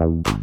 bum bum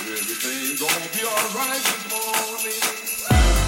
Everything gonna be alright this morning.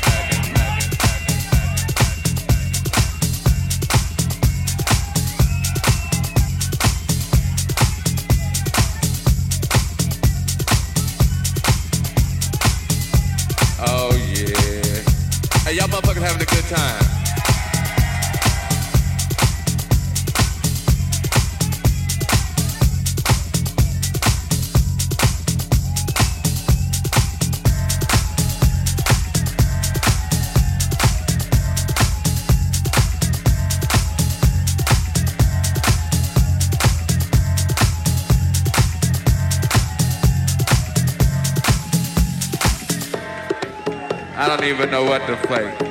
Time. I don't even know what to play.